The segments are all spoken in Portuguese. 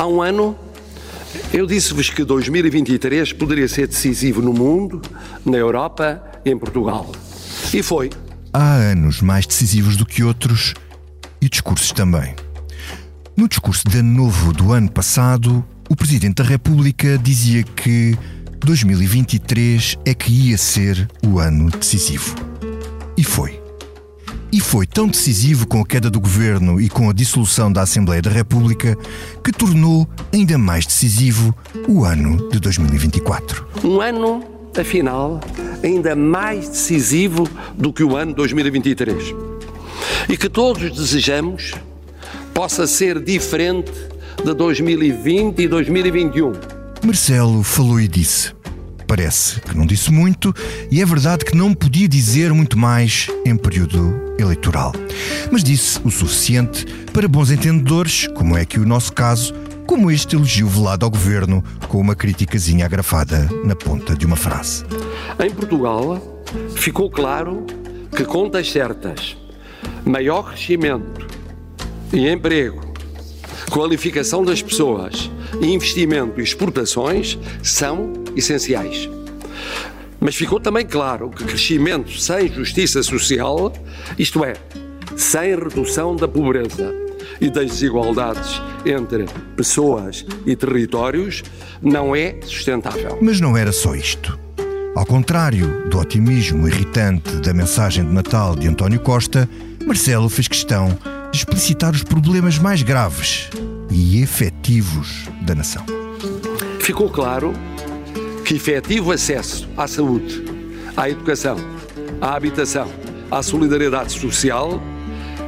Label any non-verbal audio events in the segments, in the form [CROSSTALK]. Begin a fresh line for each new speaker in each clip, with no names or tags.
Há um ano, eu disse-vos que 2023 poderia ser decisivo no mundo, na Europa e em Portugal. E foi.
Há anos mais decisivos do que outros e discursos também. No discurso de Ano Novo do ano passado, o Presidente da República dizia que 2023 é que ia ser o ano decisivo. E foi. E foi tão decisivo com a queda do governo e com a dissolução da Assembleia da República que tornou ainda mais decisivo o ano de 2024.
Um ano, afinal, ainda mais decisivo do que o ano 2023. E que todos desejamos possa ser diferente de 2020 e 2021.
Marcelo falou e disse. Parece que não disse muito, e é verdade que não podia dizer muito mais em período eleitoral. Mas disse o suficiente para bons entendedores, como é que o nosso caso, como este elogio velado ao governo com uma criticazinha agrafada na ponta de uma frase.
Em Portugal, ficou claro que contas certas, maior crescimento e emprego, qualificação das pessoas, investimento e exportações são essenciais. Mas ficou também claro que crescimento sem justiça social, isto é, sem redução da pobreza e das desigualdades entre pessoas e territórios, não é sustentável.
Mas não era só isto. Ao contrário do otimismo irritante da mensagem de Natal de António Costa, Marcelo fez questão de explicitar os problemas mais graves e efetivos da nação.
Ficou claro que efetivo acesso à saúde, à educação, à habitação, à solidariedade social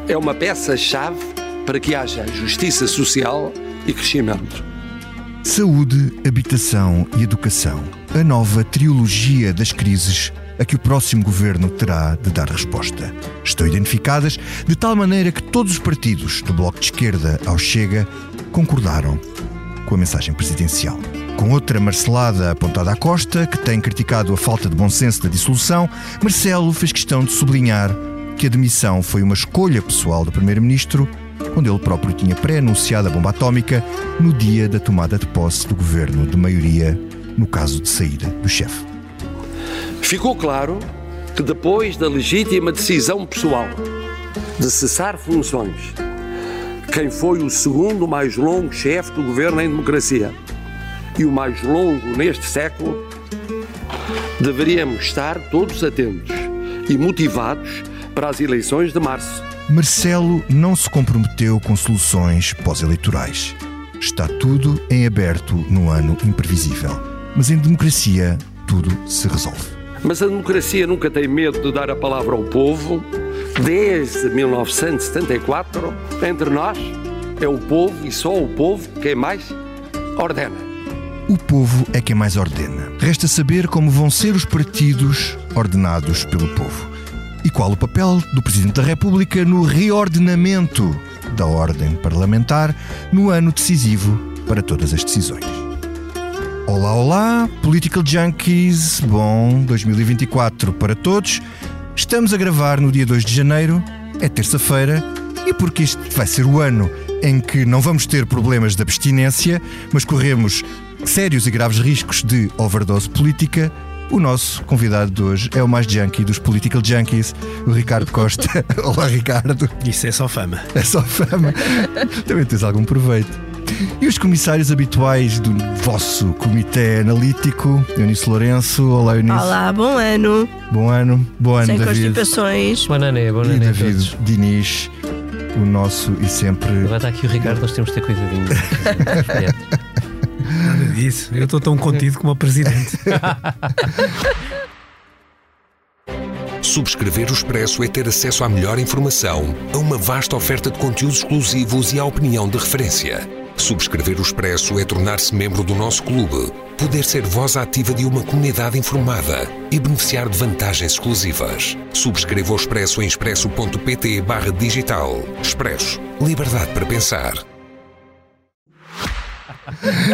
é uma peça-chave para que haja justiça social e crescimento.
Saúde, habitação e educação. A nova trilogia das crises a que o próximo governo terá de dar resposta. Estão identificadas de tal maneira que todos os partidos, do Bloco de Esquerda ao Chega, concordaram com a mensagem presidencial. Com outra marcelada apontada à Costa, que tem criticado a falta de bom senso da dissolução, Marcelo fez questão de sublinhar que a demissão foi uma escolha pessoal do Primeiro-Ministro, quando ele próprio tinha pré-anunciado a bomba atómica no dia da tomada de posse do governo de maioria, no caso de saída do chefe.
Ficou claro que depois da legítima decisão pessoal de cessar funções, quem foi o segundo mais longo chefe do governo em democracia e o mais longo neste século, deveríamos estar todos atentos e motivados para as eleições de março.
Marcelo não se comprometeu com soluções pós-eleitorais. Está tudo em aberto no ano imprevisível. Mas em democracia, tudo se resolve.
Mas a democracia nunca tem medo de dar a palavra ao povo. Desde 1974, entre nós, é o povo e só o povo quem mais ordena.
O povo é quem mais ordena. Resta saber como vão ser os partidos ordenados pelo povo. E qual o papel do Presidente da República no reordenamento da ordem parlamentar no ano decisivo para todas as decisões. Olá, olá, Political Junkies, bom 2024 para todos. Estamos a gravar no dia 2 de janeiro, é terça-feira, e porque este vai ser o ano em que não vamos ter problemas de abstinência, mas corremos sérios e graves riscos de overdose política, o nosso convidado de hoje é o mais junkie dos Political Junkies, o Ricardo Costa. [LAUGHS] Olá, Ricardo.
Isso é só fama.
É só fama. Também tens algum proveito. E os comissários habituais do vosso comitê analítico, Eunice Lourenço. Olá, Eunice.
Olá, bom ano.
Bom ano. Bom ano,
Sem
David.
constipações.
Bom ano, bom ano
E David
todos.
Diniz, o nosso e sempre.
Agora está aqui o Ricardo, nós temos de ter cuidadinho. [LAUGHS]
Nada disso. Eu estou tão contido como a presidente. [LAUGHS]
Subscrever o Expresso é ter acesso à melhor informação, a uma vasta oferta de conteúdos exclusivos e à opinião de referência. Subscrever o Expresso é tornar-se membro do nosso clube, poder ser voz ativa de uma comunidade informada e beneficiar de vantagens exclusivas. Subscreva o Expresso em expresso.pt digital. Expresso. Liberdade para pensar. [LAUGHS]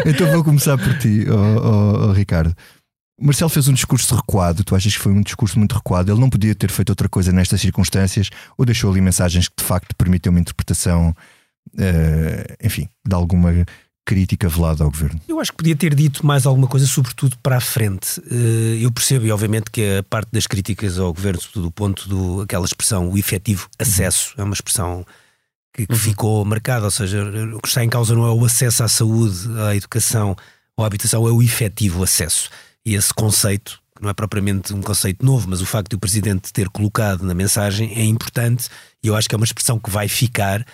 Então vou começar por ti, oh, oh, oh, Ricardo. Marcelo fez um discurso recuado. Tu achas que foi um discurso muito recuado? Ele não podia ter feito outra coisa nestas circunstâncias ou deixou ali mensagens que de facto permitem uma interpretação, eh, enfim, de alguma crítica velada ao governo?
Eu acho que podia ter dito mais alguma coisa, sobretudo para a frente. Eh, eu percebo, e obviamente, que a parte das críticas ao governo, sobretudo do ponto do aquela expressão, o efetivo acesso, é uma expressão que, que uhum. ficou marcada, ou seja, o que está em causa não é o acesso à saúde, à educação ou à habitação, é o efetivo acesso. E esse conceito, que não é propriamente um conceito novo, mas o facto de o Presidente ter colocado na mensagem é importante e eu acho que é uma expressão que vai ficar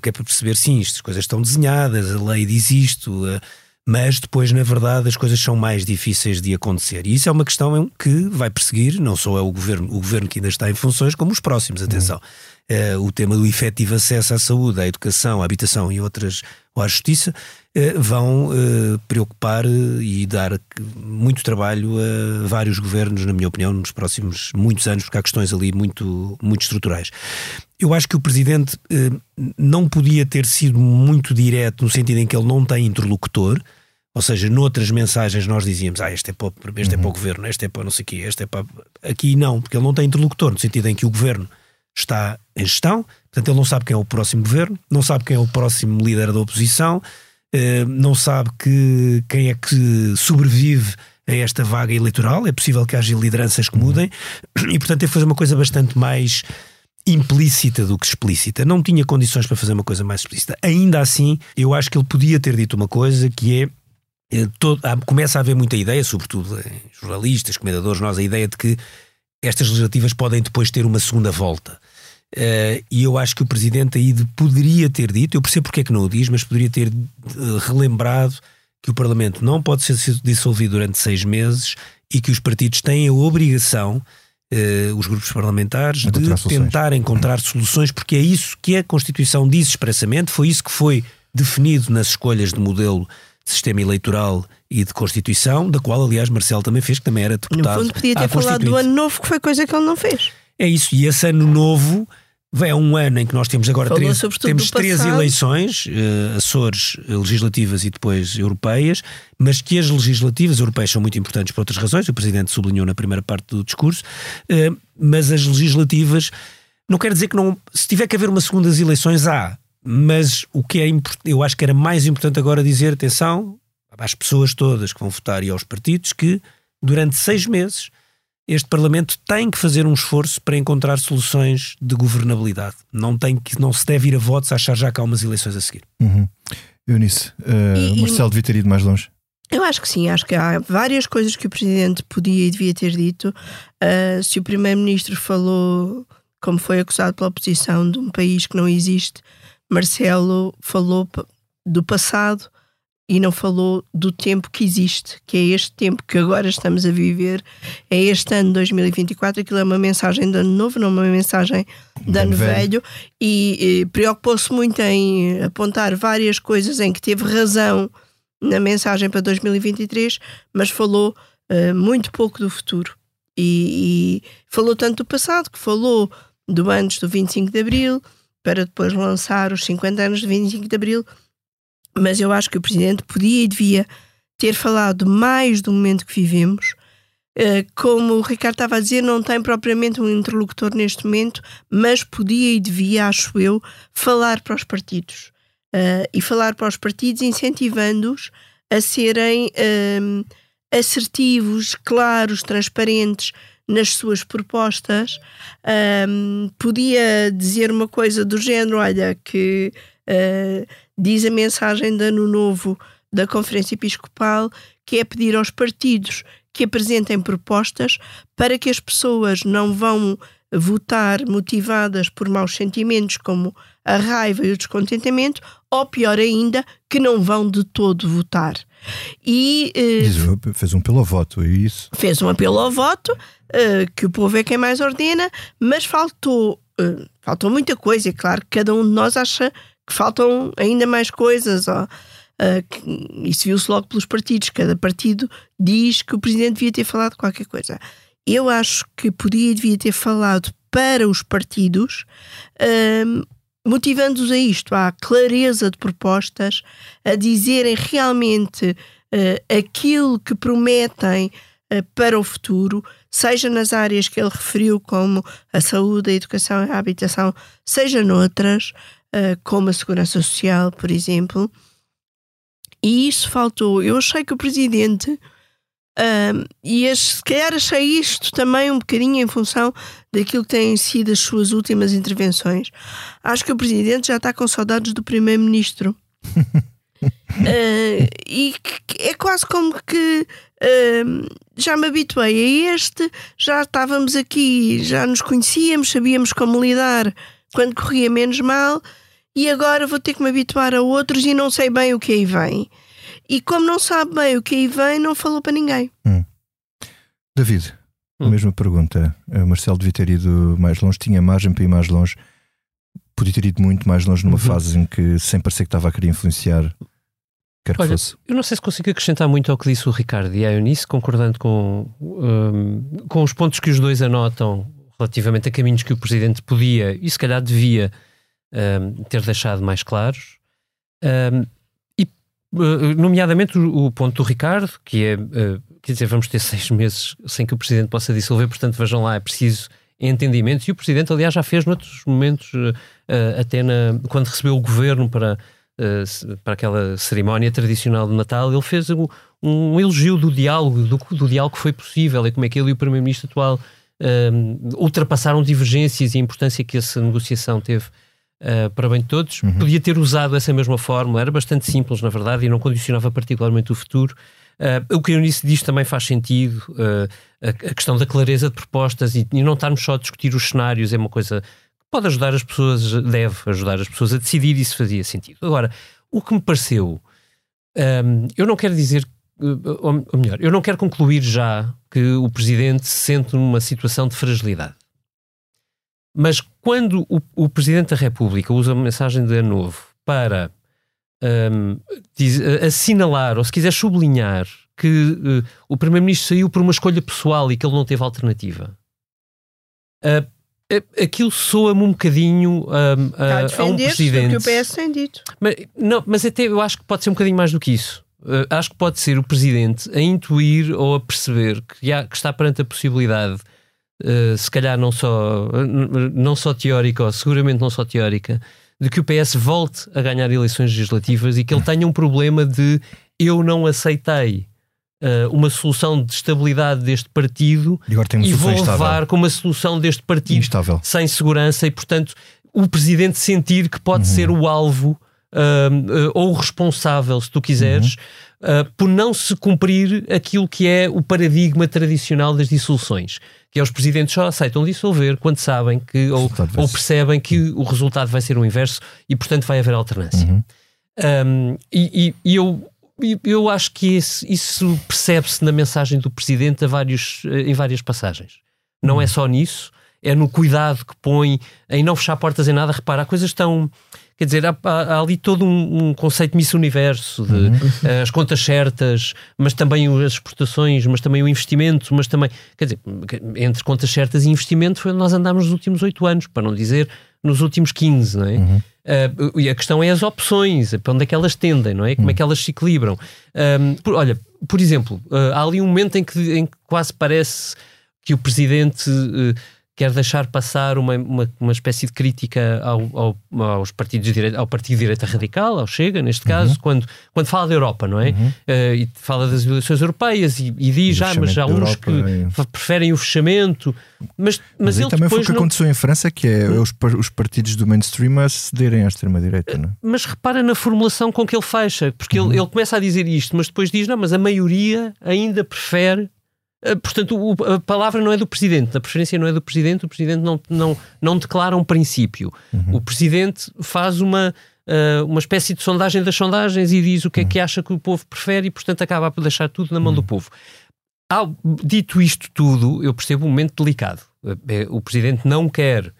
que é para perceber, sim, estas coisas estão desenhadas, a lei diz isto, eh, mas depois, na verdade, as coisas são mais difíceis de acontecer. E isso é uma questão que vai perseguir, não só é o governo, o governo que ainda está em funções, como os próximos, atenção. Uhum. O tema do efetivo acesso à saúde, à educação, à habitação e outras, ou à justiça, vão preocupar e dar muito trabalho a vários governos, na minha opinião, nos próximos muitos anos, porque há questões ali muito, muito estruturais. Eu acho que o Presidente eh, não podia ter sido muito direto no sentido em que ele não tem interlocutor, ou seja, noutras mensagens nós dizíamos, ah, este é para, este é para o uhum. governo, este é para não sei o quê, este é para. Aqui não, porque ele não tem interlocutor, no sentido em que o governo está em gestão, portanto ele não sabe quem é o próximo governo, não sabe quem é o próximo líder da oposição, eh, não sabe que, quem é que sobrevive a esta vaga eleitoral, é possível que haja lideranças que mudem, e portanto que fazer uma coisa bastante mais implícita do que explícita. Não tinha condições para fazer uma coisa mais explícita. Ainda assim, eu acho que ele podia ter dito uma coisa que é. é todo, começa a haver muita ideia, sobretudo jornalistas, comentadores, nós, a ideia de que estas legislativas podem depois ter uma segunda volta. Uh, e eu acho que o Presidente aí poderia ter dito, eu percebo porque é que não o diz, mas poderia ter uh, relembrado que o Parlamento não pode ser dissolvido durante seis meses e que os partidos têm a obrigação uh, os grupos parlamentares de tentar encontrar soluções, porque é isso que a Constituição diz expressamente, foi isso que foi definido nas escolhas de modelo de sistema eleitoral e de Constituição, da qual, aliás, Marcelo também fez, que também era deputado.
No fundo, podia ter falado do ano novo, que foi coisa que ele não fez.
É isso, e esse ano novo é um ano em que nós temos agora três, temos três eleições, uh, Açores, legislativas e depois europeias, mas que as legislativas europeias são muito importantes por outras razões, o Presidente sublinhou na primeira parte do discurso, uh, mas as legislativas não quer dizer que não. Se tiver que haver uma segunda das eleições, há. Mas o que é eu acho que era mais importante agora dizer, atenção, às pessoas todas que vão votar e aos partidos, que durante seis meses este Parlamento tem que fazer um esforço para encontrar soluções de governabilidade. Não, tem que, não se deve ir a votos a achar já que há umas eleições a seguir.
Uhum. Eunice, uh, e, Marcelo devia ter ido mais longe.
Eu acho que sim, acho que há várias coisas que o Presidente podia e devia ter dito. Uh, se o Primeiro-Ministro falou, como foi acusado pela oposição, de um país que não existe, Marcelo falou do passado e não falou do tempo que existe, que é este tempo que agora estamos a viver, é este ano 2024. Aquilo é uma mensagem de ano novo, não uma mensagem de ano velho, velho e, e preocupou-se muito em apontar várias coisas em que teve razão na mensagem para 2023, mas falou uh, muito pouco do futuro. E, e, falou tanto do passado, que falou do antes do 25 de Abril, para depois lançar os 50 anos de 25 de Abril mas eu acho que o Presidente podia e devia ter falado mais do momento que vivemos. Uh, como o Ricardo estava a dizer, não tem propriamente um interlocutor neste momento, mas podia e devia, acho eu, falar para os partidos. Uh, e falar para os partidos incentivando-os a serem uh, assertivos, claros, transparentes nas suas propostas. podia dizer uma coisa do género: olha, que uh, diz a mensagem de Ano Novo da Conferência Episcopal, que é pedir aos partidos que apresentem propostas para que as pessoas não vão votar motivadas por maus sentimentos como a raiva e o descontentamento, ou pior ainda, que não vão de todo votar.
E uh, fez um apelo ao voto, é isso?
Fez um apelo ao voto, uh, que o povo é quem mais ordena, mas faltou, uh, faltou muita coisa. É claro que cada um de nós acha que faltam ainda mais coisas. Ó. Uh, isso viu-se logo pelos partidos. Cada partido diz que o presidente devia ter falado qualquer coisa. Eu acho que podia e devia ter falado para os partidos, uh, motivando-os a isto, à clareza de propostas, a dizerem realmente uh, aquilo que prometem para o futuro, seja nas áreas que ele referiu, como a saúde, a educação e a habitação, seja noutras, uh, como a segurança social, por exemplo, E isso faltou. Eu achei que o presidente. Um, e as, se calhar achei isto também um bocadinho em função daquilo que têm sido as suas últimas intervenções. Acho que o presidente já está com saudades do primeiro-ministro. uh, [LAUGHS] e é quase como que uh, já me habituei a este, já estávamos aqui, já nos conhecíamos, sabíamos como lidar quando corria menos mal, e agora vou ter que me habituar a outros e não sei bem o que aí vem. E como não sabe bem o que aí vem, não falou para ninguém.
Hum. David, hum. a mesma pergunta. O Marcelo devia ter ido mais longe, tinha margem para ir mais longe. Podia ter ido muito mais longe numa uhum. fase em que, sem parecer que estava a querer influenciar, quer que
Olha,
fosse.
Eu não sei se consigo acrescentar muito ao que disse o Ricardo e a Eunice, concordando com, um, com os pontos que os dois anotam relativamente a caminhos que o Presidente podia e se calhar devia um, ter deixado mais claros. Um, e, uh, nomeadamente, o, ponto do Ricardo, que é, uh, quer dizer, vamos ter [LAUGHS] seis meses sem que o Presidente possa dissolver, portanto, vejam lá, é preciso entendimento. E o Presidente, aliás, já fez noutros momentos, uh, até na, quando recebeu o governo para uh, para aquela cerimónia tradicional de Natal, ele fez um, um elogio do diálogo, do, do, diálogo que foi possível e como é que ele e o Primeiro-Ministro atual uh, ultrapassaram divergências e a importância que essa negociação teve uh, para bem de todos. Uhum. Podia ter usado essa mesma fórmula, era bastante simples, na verdade, e não condicionava particularmente o futuro. Uh, o que a Eunice diz também faz sentido, uh, a, a, questão da clareza de propostas e, e, não estarmos só a discutir os cenários é uma coisa pode ajudar as pessoas, deve ajudar as pessoas a decidir e isso fazia sentido. Agora, o que me pareceu, um, eu não quero dizer, ou melhor, eu não quero concluir já que o presidente se sente numa situação de fragilidade. Mas quando o, o presidente da República usa uma mensagem de novo para um, diz, assinalar, ou se quiser sublinhar, que uh, o primeiro-ministro saiu por uma escolha pessoal e que ele não teve alternativa. Uh, aquilo soa-me um bocadinho um, a, a, um presidente.
o que o PS tem dito.
Mas, não, mas até eu acho que pode ser um bocadinho mais do que isso. Uh, acho que pode ser o presidente a intuir ou a perceber que, há, que está perante a possibilidade, uh, se calhar não só, não só teórica, ou seguramente não só teórica, de que o PS volte a ganhar eleições legislativas e que ele tenha um problema de eu não aceitei uh, uma solução de estabilidade deste partido
e,
e vou levar com uma solução deste partido
instável.
sem segurança e, portanto, o presidente sentir que pode uhum. ser o alvo ou o responsável, se tu quiseres, uhum. por não se cumprir aquilo que é o paradigma tradicional das dissoluções. Que é os presidentes só aceitam dissolver quando sabem que, ou, ou percebem que o resultado vai ser o inverso e, portanto, vai haver alternância. Uhum. Um, e, e, e eu eu acho que esse, isso percebe-se na mensagem do Presidente vários, eh, em várias passagens. Não é só nisso, é no cuidado que põe em não fechar portas em nada. Repara, há coisas estão. Quer dizer, há, há ali todo um, um, conceito Miss Universo, de uhum. uh, as contas certas, mas também as exportações, mas também o investimento, mas também. Quer dizer, entre contas certas e investimento foi onde nós andamos nos últimos oito anos, para não dizer nos últimos 15, não é? Uhum. Uh, e a questão é as opções, para onde é que elas tendem, não é? Como é que elas se equilibram. Um, por, olha, por exemplo, uh, há ali um momento em que, em que quase parece que o presidente uh, quer deixar passar uma, uma, uma espécie de crítica ao, ao, aos partidos de direita, ao Partido de Direita Radical, ao Chega, neste caso, uhum. quando, quando fala da Europa, não é? Uhum. Uh, e fala das eleições europeias e, e diz, ah, mas há uns que é... preferem o fechamento. Mas, mas,
mas
ele
também foi o que
não...
aconteceu em França, que é hum. os, os partidos do mainstream a cederem à extrema-direita, não é?
Mas repara na formulação com que ele fecha, porque uhum. ele, ele começa a dizer isto, mas depois diz, não, mas a maioria ainda prefere eh, portanto, a palavra não é do Presidente, a preferência não é do Presidente, o Presidente não, não, não declara um princípio. Uhum. O Presidente faz uma, uh, uma espécie de sondagem das sondagens e diz o que é que uhum. acha que o povo prefere e, portanto, acaba por deixar tudo na mão uhum. do povo. Ao, dito isto tudo, eu percebo um momento delicado. Eh, o Presidente não quer,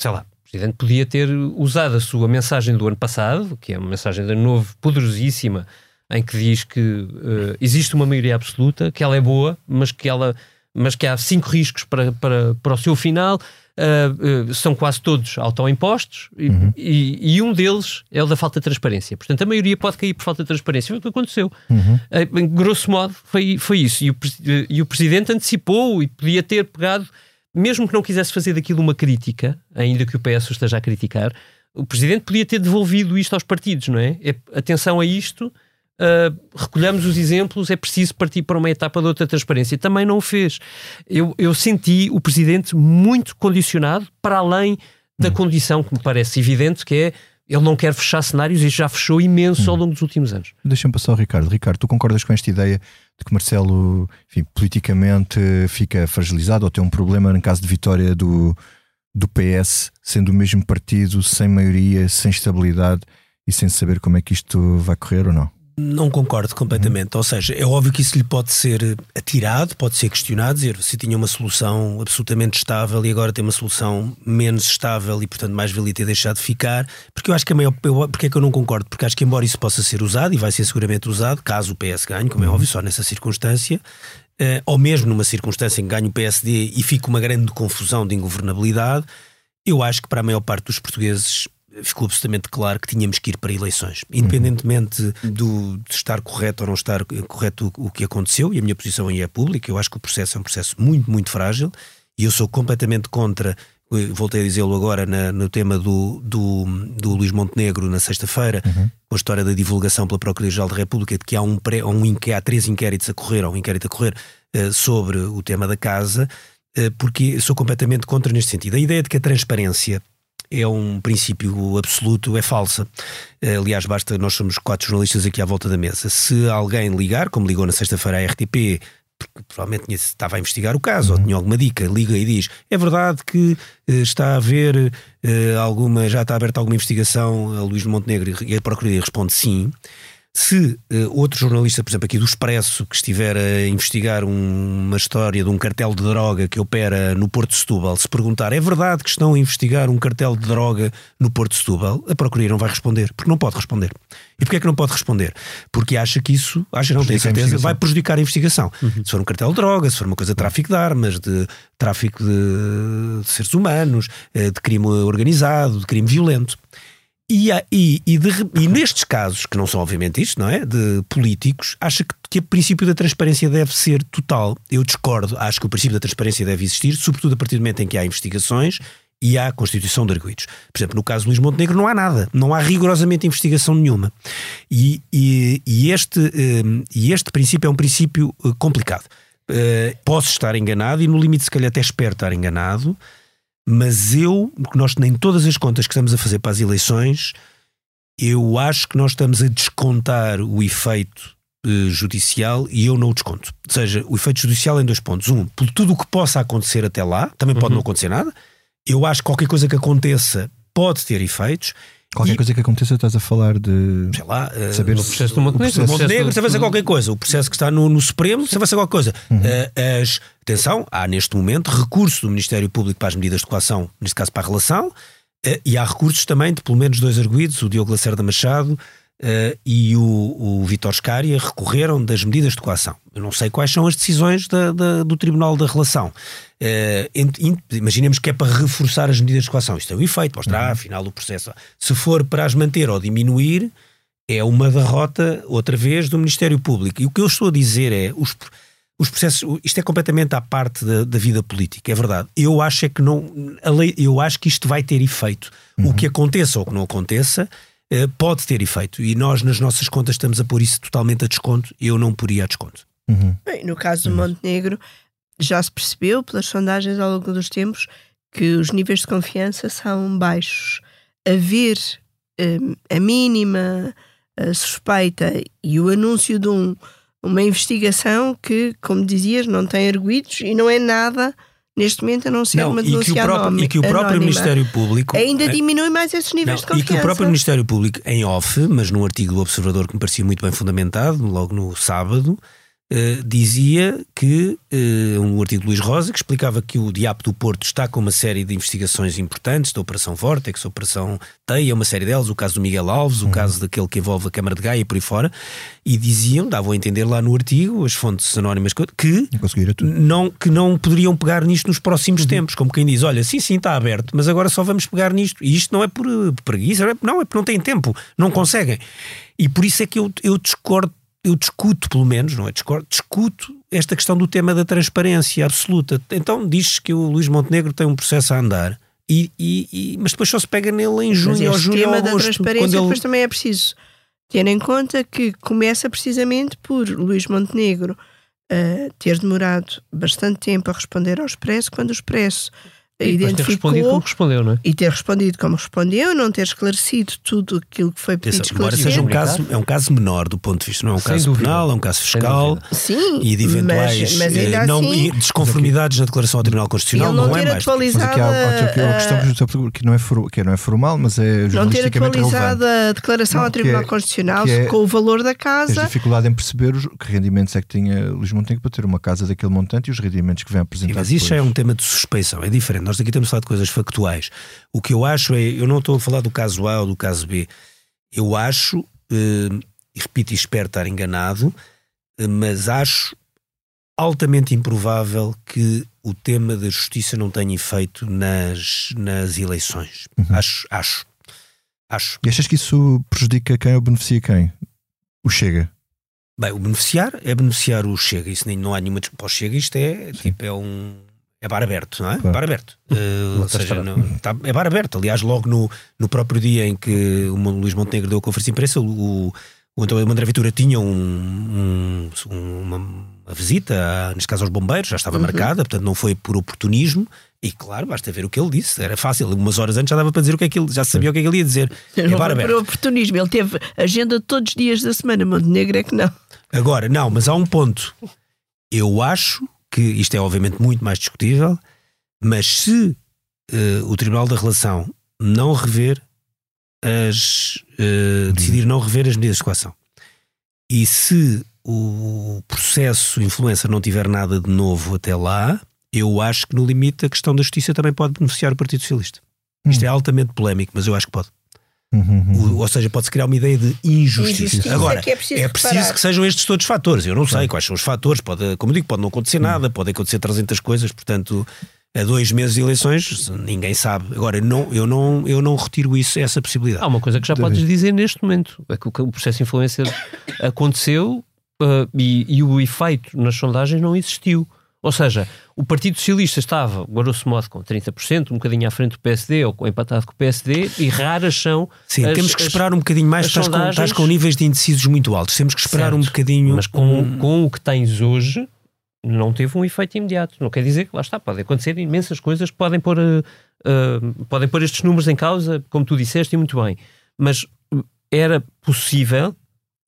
sei lá, o Presidente podia ter usado a sua mensagem do ano passado, que é uma mensagem de novo poderosíssima, em que diz que uh, existe uma maioria absoluta, que ela é boa, mas que, ela, mas que há cinco riscos para, para, para o seu final. Uh, uh, são quase todos autoimpostos uhum. e, e, um deles é o da falta de transparência. Portanto, a maioria pode cair por falta de transparência. Foi o que aconteceu. Uhum. Uh, em grosso modo, foi, foi isso. E o, e o Presidente antecipou e podia ter pegado, mesmo que não quisesse fazer daquilo uma crítica, ainda que o PS o esteja a criticar, o Presidente podia ter devolvido isto aos partidos, não é? é atenção a isto Uh, recolhamos os exemplos, é preciso partir para uma etapa de outra transparência. Também não o fez. Eu, eu senti o Presidente muito condicionado, para além da hum. condição que me parece evidente, que é ele não quer fechar cenários e já fechou imenso hum. ao longo dos últimos anos.
Deixa-me passar ao Ricardo. Ricardo, tu concordas com esta ideia de que Marcelo, enfim, politicamente fica fragilizado ou tem um problema no caso de vitória do, do PS, sendo o mesmo partido, sem maioria, sem estabilidade e sem saber como é que isto vai correr ou não?
Não concordo completamente. Uhum. Ou seja, é óbvio que isso lhe pode ser atirado, pode ser questionado, dizer se tinha uma solução absolutamente estável e agora tem uma solução menos estável e, portanto, mais valia ter deixado de ficar. Porque eu acho que a maior. Porque é que eu não concordo? Porque acho que, embora isso possa ser usado e vai ser seguramente usado, caso o PS ganhe, como é uhum. óbvio, só nessa circunstância, uh, ou mesmo numa circunstância em que ganhe o PSD e fique uma grande confusão de ingovernabilidade, eu acho que para a maior parte dos portugueses ficou absolutamente claro que tínhamos que ir para eleições. Independentemente do, de estar correto ou não estar correto o, o que aconteceu, e a minha posição aí é pública, eu acho que o processo é um processo muito, muito frágil e eu sou completamente contra. Voltei a dizê-lo agora na, no tema do, do, do Luís Montenegro na sexta-feira, uhum. com a história da divulgação pela Procuradoria-Geral da República de que há, um pré, um, há três inquéritos a correr, ou um inquérito a correr uh, sobre o tema da casa, uh, porque sou completamente contra neste sentido. A ideia de que a transparência é um princípio absoluto, é falsa. Aliás, basta, nós somos quatro jornalistas aqui à volta da mesa. Se alguém ligar, como ligou na sexta-feira à RTP, porque provavelmente estava a investigar o caso uhum. ou tinha alguma dica, liga e diz: é verdade que uh, está a haver uh, alguma, já está aberta alguma investigação a Luís Montenegro e a Procuradoria responde sim. Se uh, outro jornalista, por exemplo, aqui do Expresso, que estiver a investigar um, uma história de um cartel de droga que opera no Porto de Setúbal, se perguntar é verdade que estão a investigar um cartel de droga no Porto de Setúbal, a Procuradoria não vai responder, porque não pode responder. E porquê é que não pode responder? Porque acha que isso, acha não tem certeza, vai prejudicar a investigação. Uhum. Se for um cartel de droga, se for uma coisa de tráfico de armas, de tráfico de, de seres humanos, eh, de crime organizado, de crime violento. E, e, e, de, e, nestes casos, que não são obviamente isto, não é? De políticos, acha que, que o princípio da transparência deve ser total. Eu discordo, acho que o princípio da transparência deve existir, sobretudo a partir do momento em que há investigações e há constituição de arguidos. Por exemplo, no caso de Luís Montenegro não há nada, não há rigorosamente investigação nenhuma. E, e, e este, um, e este princípio é um princípio uh, complicado. Uh, posso estar enganado e no limite se calhar até espero estar enganado, mas eu, porque nós nem todas as contas que estamos a fazer para as eleições, eu acho que nós estamos a descontar o efeito eh, judicial e eu não o desconto. Ou seja, o efeito judicial em dois pontos. Um, por tudo o que possa acontecer até lá, também pode uhum. não acontecer nada. Eu acho que qualquer coisa que aconteça pode ter efeitos.
Qualquer e, coisa que aconteça, estás a falar de.
Sei lá,
uh, saber
no processo do Montenegro.
Montenegro, você vai ser qualquer coisa. O processo que está no, no Supremo, vai ser qualquer coisa. Uhum. Uh, as, atenção, há neste momento recurso do Ministério Público para as medidas de coação, neste caso para a relação, uh, e há recursos também de pelo menos dois arguídos, o Diogo Lacerda Machado Uh, e o, o Vitor Scária recorreram das medidas de coação. Eu não sei quais são as decisões da, da, do Tribunal da Relação. Uh, imaginemos que é para reforçar as medidas de coação. Isto é um efeito, mostrar, uhum. afinal, o processo. Se for para as manter ou diminuir, é uma derrota, outra vez, do Ministério Público. E o que eu estou a dizer é. Os, os processos, isto é completamente à parte da, da, vida política, é verdade. Eu acho é que não, a lei, eu acho que isto vai ter efeito. Uhum. O que aconteça ou que não aconteça, pode ter efeito. E nós, nas nossas contas, estamos a pôr isso totalmente a desconto. Eu não poria a desconto.
Uhum. Bem, no caso do uhum. Montenegro, já se percebeu pelas sondagens ao longo dos tempos que os níveis de confiança são baixos. Haver um, a mínima a suspeita e o anúncio de um, uma investigação que, como dizias, não tem arguídos e não é nada neste momento a não ser não, uma denúncia
e que o próprio,
e
que o próprio anónima, Ministério Público
ainda diminui mais esses níveis não, de confiança.
E que o próprio Ministério Público, em off, mas num artigo do Observador que me parecia muito bem fundamentado, logo no sábado, Uh, dizia que uh, um artigo de Luís Rosa que explicava que o Diabo do Porto está com uma série de investigações importantes da Operação Vortex, Operação Teia, uma série delas, o caso do Miguel Alves, o uhum. caso daquele que envolve a Câmara de Gaia e por aí fora, e diziam, davam a entender lá no artigo, as fontes anónimas, que não, que não poderiam pegar nisto nos próximos uhum. tempos, como quem diz, olha, sim, sim, está aberto, mas agora só vamos pegar nisto, e isto não é por preguiça, não, é porque não têm tempo, não conseguem. E por isso é que eu, eu discordo eu discuto, pelo menos, não é discordo, discuto esta questão do tema da transparência absoluta. Então diz que o Luís Montenegro tem um processo a andar, e, e, e mas depois só se pega nele em junho ou julho
ou
agosto.
da transparência
ele...
depois também é preciso Tendo em conta que começa precisamente por Luís Montenegro uh, ter demorado bastante tempo a responder ao Expresso, quando o Expresso
e
identificou
ter respondido como respondeu, não é?
e ter respondido como respondeu, não ter esclarecido tudo aquilo que foi pedido
Embora seja um caso, é um caso menor do ponto de vista, não é um
Sem
caso
dúvida.
penal, é um caso fiscal
Sim,
e de eventuais
mas, mas ainda
eh, não,
assim,
e desconformidades na declaração ao Tribunal Constitucional,
não,
não, é
ter
mais.
Mas aqui há, há aqui uma
a-
questão que, que não é, for, que não é formal, mas é
não ter atualizado
relevante.
a declaração
Não,
ao
que
Tribunal
é-
Constitucional
que é-
com o valor da
Tens
casa.
dificuldade em perceber os, que rendimentos é que tinha Luís Montenegro para ter uma casa daquele montante e os rendimentos que vem apresentar.
Mas isso é um tema de suspeição, é diferente. Nós aqui estamos a falar de coisas factuais. O que eu acho é, eu não estou a falar do caso A ou do caso B. Eu acho, eh, e repito e espero estar enganado, eh, mas acho altamente improvável que o tema da justiça não tenha efeito nas, nas eleições. Acho, acho, acho.
E achas que isso prejudica quem ou beneficia quem? O Chega.
Bem, o beneficiar é beneficiar o Chega. Isso nem, não há nenhuma discussão. O Chega, isto é tipo, é um. É bar aberto, não é?
Claro.
Bar aberto. Eh, ou seja, não- tá- é bar aberto. Aliás, logo no, no próprio dia em que o Luís Montenegro deu a conferência de imprensa, o, o António André Vitura tinha um, um- uma, uma visita, a- neste caso aos bombeiros, já estava marcada, portanto não foi por oportunismo. E claro, basta ver o que ele disse. Era fácil. Umas horas antes já dava para dizer o que é que ele já sabia o que é que ele ia dizer. É
Não
bar
foi por
aberto.
oportunismo, ele teve agenda todos os dias da semana, Montenegro é que não.
Agora, não, mas há um ponto. Eu acho que isto é obviamente muito mais discutível, mas se eh, o Tribunal da Relação não rever as. eh, decidir não rever as medidas de coação e se o processo influencer não tiver nada de novo até lá, eu acho que no limite a questão da justiça também pode beneficiar o Partido Socialista. Isto é altamente polémico, mas eu acho que pode.
Uhum, uhum.
O- ou seja, pode-se criar uma ideia de injustiça.
Injustiça
Agora,
que é preciso
é preciso que sejam estes todos os fatores. Eu não sei quais são os fatores. Pode, como digo, pode não acontecer nada, pode acontecer 300 coisas. Portanto, a dois meses de eleições, ninguém sabe. Agora, não, eu, não, eu não retiro isso, essa possibilidade.
Há uma coisa que já podes dizer neste momento: é que o- o processo influencer aconteceu uh, e, e o efeito nas sondagens não existiu. Ou seja, o Partido Socialista estava, grosso modo, com 30%, um bocadinho à frente do PSD ou com- empatado com o PSD, e raras são.
Sim,
as-
temos que
as-
esperar um bocadinho mais.
as
Estás com,
sondagens-
estás com níveis de indecisos muito altos. Temos que esperar um
Certo.
bocadinho.
Mas com,
um-
com o que tens hoje, não teve um efeito imediato. Não quer dizer que lá está, pode acontecer imensas coisas que podem pôr, uh, uh, podem pôr estes números em causa, como tu disseste, e muito bem. Mas era possível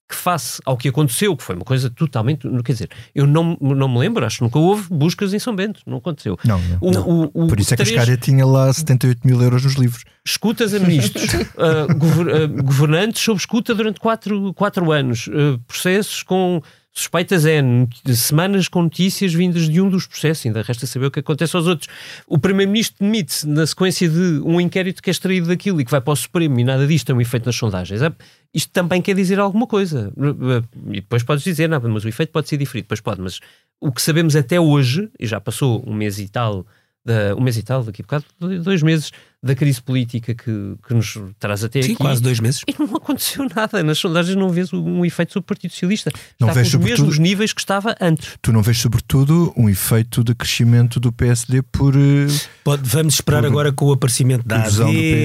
que, face ao que aconteceu, que foi uma coisa totalmente. Quer dizer, eu não, não me lembro, acho que nunca houve buscas em São Bento, não aconteceu.
Não, não.
O, o- o
Por isso é que a Escária tinha lá 78 mil euros nos livros.
escutas a ministros, uh, [LAUGHS] gover- uh, governantes sob escuta durante quatro, quatro anos, uh, processos com suspeitas N, semanas com notícias vindas de um dos processos, ainda resta saber o que acontece aos outros. O Primeiro-Ministro demite na sequência de um inquérito que é extraído daquilo e que vai para o Supremo e nada disto é um efeito nas sondagens. É- Isto também quer dizer alguma coisa. Uh, E depois podes dizer, não, mas o efeito pode ser diferente, depois pode, mas o que sabemos até hoje, e já passou um mês e tal, da, um mês e tal, daqui a bocado, dois meses da crise política que, que nos traz até
Sim,
aqui.
quase dois meses.
E não [LAUGHS] aconteceu nada. Nas sondagens não vês um efeito sobre o Partido Socialista.
Não
Está
vês,
com os mesmos níveis que estava antes.
Tu não vês, sobretudo, um efeito de crescimento do PSD por. eh,
Pode- vamos esperar
Por-
agora com o aparecimento da AD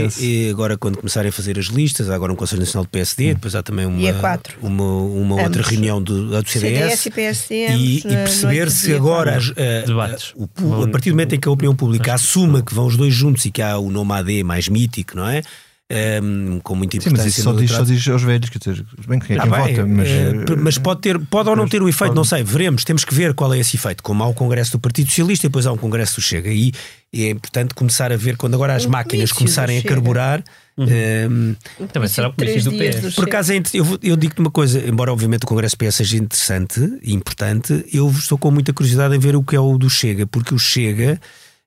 PS.
e agora quando começarem a fazer as listas, há agora um Conselho Nacional do PSD, depois há também uma, uma, uma outra reunião do, do
CDS
CDS.
e PSD.
E, e perceber se agora as- a-
Debates.
a, o- a partir do momento em que a opinião pública assuma que vão os dois juntos e que há o nome AD mais mítico, não é? Ehm, com muita
Sim, mas
importância
isso só diz, só diz aos velhos, quer dizer, bem quem é
Ah,
quem vota, mas.
eh,
eh,
mas pode, ter, pode ou não ter o efeito,
pode-
não sei, veremos, temos que ver qual é esse efeito. Como há o Congresso do Partido Socialista e depois há um Congresso do Chega. E é importante começar a ver quando agora as
Um
máquinas começarem a carburar. ehm,
Também será o comício do PS.
do
por acaso, é eu, eu digo-te uma coisa, embora obviamente o Congresso PS seja interessante e importante, eu estou com muita curiosidade em ver o que é o do Chega, porque o Chega.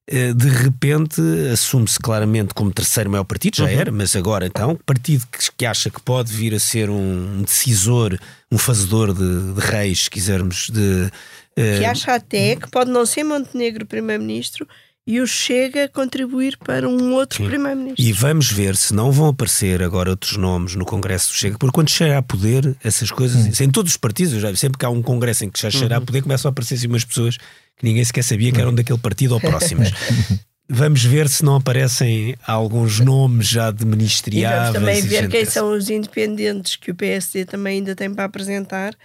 Eh, De repente assume-se claramente como terceiro maior partido,
Uhum.
já era, mas agora então, partido que, que acha que pode vir a ser um decisor, um fazedor de, de reis, se quisermos, de, eh,
Que acha até que pode não ser Montenegro primeiro-ministro e o Chega contribuir para um outro primeiro-ministro.
E vamos ver se não vão aparecer agora outros nomes no Congresso do Chega, porque quando chega a poder, essas coisas, em todos os partidos, eu já vi, sempre que há um Congresso em que já cheira a poder, começam a aparecer assim umas pessoas que ninguém sequer sabia que eram daquele partido ou próximas. [LAUGHS] Vamos ver se não aparecem alguns nomes já de ministeriáveis.
E vamos também ver quem são os independentes que o PSD também ainda tem para apresentar,